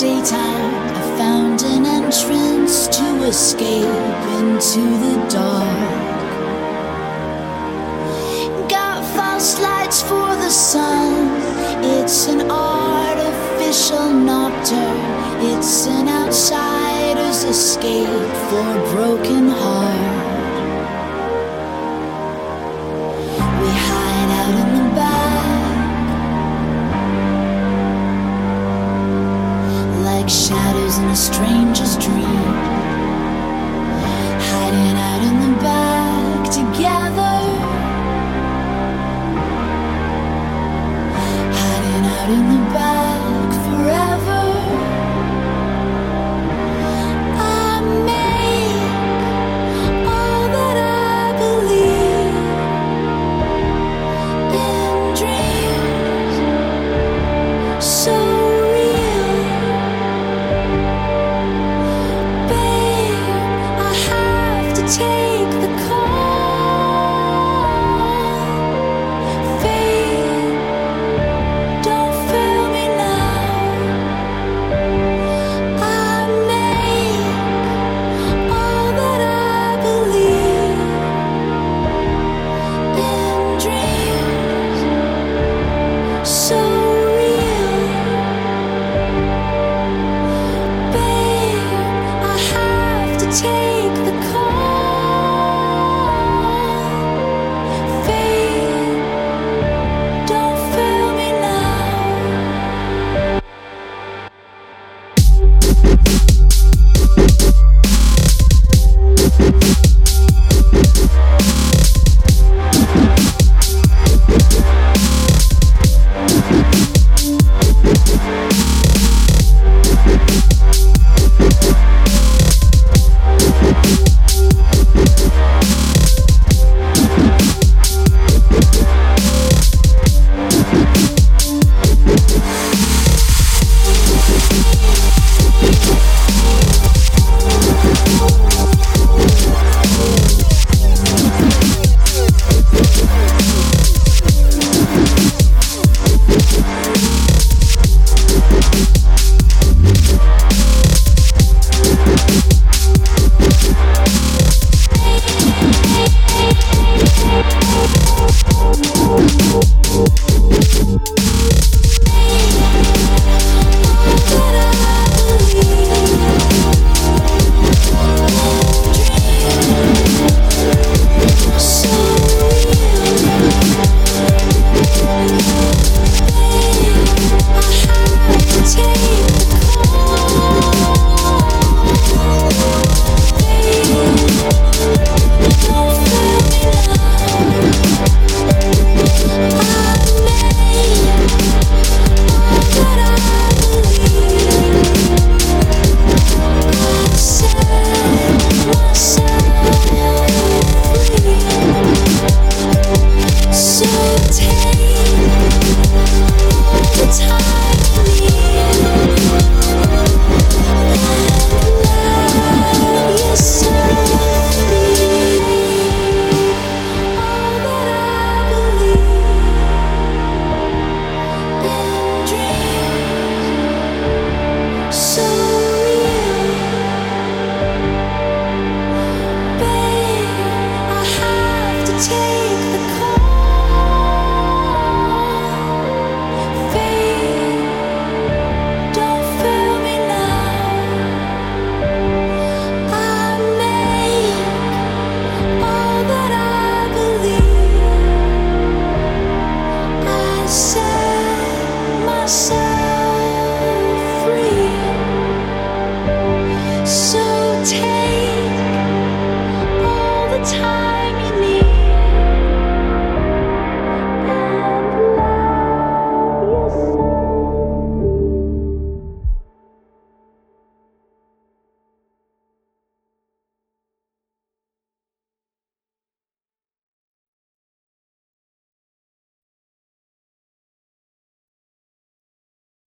daytime, I found an entrance to escape into the dark. Got false lights for the sun. It's an artificial nocturne. It's an outsider's escape for broken hearts. shadows in a stranger's dream.